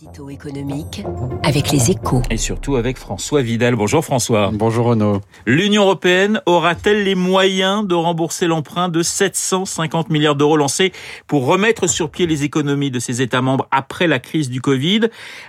L'édito économique avec les échos. Et surtout avec François Vidal. Bonjour François. Bonjour Renaud. L'Union européenne aura-t-elle les moyens de rembourser l'emprunt de 750 milliards d'euros lancé pour remettre sur pied les économies de ses États membres après la crise du Covid?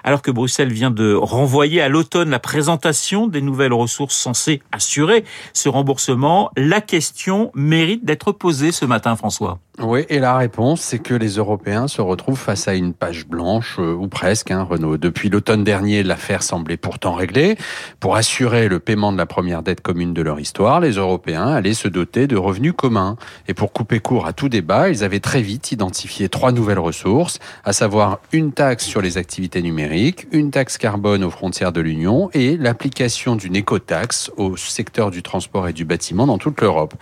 Alors que Bruxelles vient de renvoyer à l'automne la présentation des nouvelles ressources censées assurer ce remboursement, la question mérite d'être posée ce matin François. Oui, et la réponse, c'est que les Européens se retrouvent face à une page blanche, euh, ou presque, hein, Renaud. Depuis l'automne dernier, l'affaire semblait pourtant réglée. Pour assurer le paiement de la première dette commune de leur histoire, les Européens allaient se doter de revenus communs. Et pour couper court à tout débat, ils avaient très vite identifié trois nouvelles ressources, à savoir une taxe sur les activités numériques, une taxe carbone aux frontières de l'Union et l'application d'une écotaxe au secteur du transport et du bâtiment dans toute l'Europe.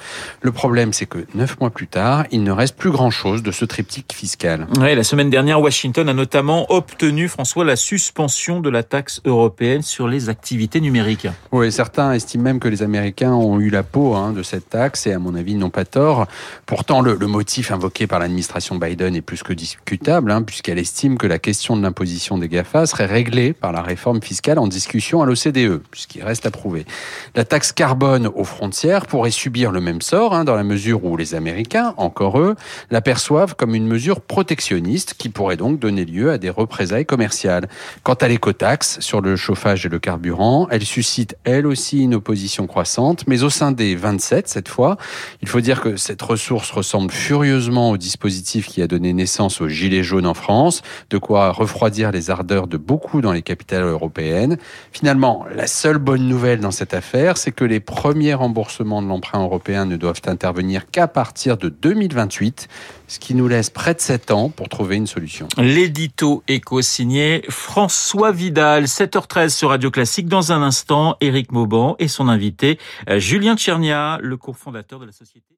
Le problème, c'est que neuf mois plus tard, il ne reste plus grand-chose de ce triptyque fiscal. Oui, la semaine dernière, Washington a notamment obtenu, François, la suspension de la taxe européenne sur les activités numériques. Oui, certains estiment même que les Américains ont eu la peau hein, de cette taxe et à mon avis, n'ont pas tort. Pourtant, le, le motif invoqué par l'administration Biden est plus que discutable, hein, puisqu'elle estime que la question de l'imposition des GAFA serait réglée par la réforme fiscale en discussion à l'OCDE, puisqu'il reste à prouver. La taxe carbone aux frontières pourrait subir le même sort, hein, dans la mesure où les Américains, encore eux, l'aperçoivent comme une mesure protectionniste qui pourrait donc donner lieu à des représailles commerciales. Quant à l'écotaxe sur le chauffage et le carburant, elle suscite elle aussi une opposition croissante, mais au sein des 27 cette fois. Il faut dire que cette ressource ressemble furieusement au dispositif qui a donné naissance aux Gilets jaunes en France, de quoi refroidir les ardeurs de beaucoup dans les capitales européennes. Finalement, la seule bonne nouvelle dans cette affaire, c'est que les premiers remboursements de l'emprunt européen ne doivent intervenir qu'à partir de 2028 ce qui nous laisse près de 7 ans pour trouver une solution. L'édito éco signé François Vidal, 7h13 sur Radio Classique. Dans un instant, Éric Mauban et son invité, euh, Julien Tchernia, le cofondateur de la société.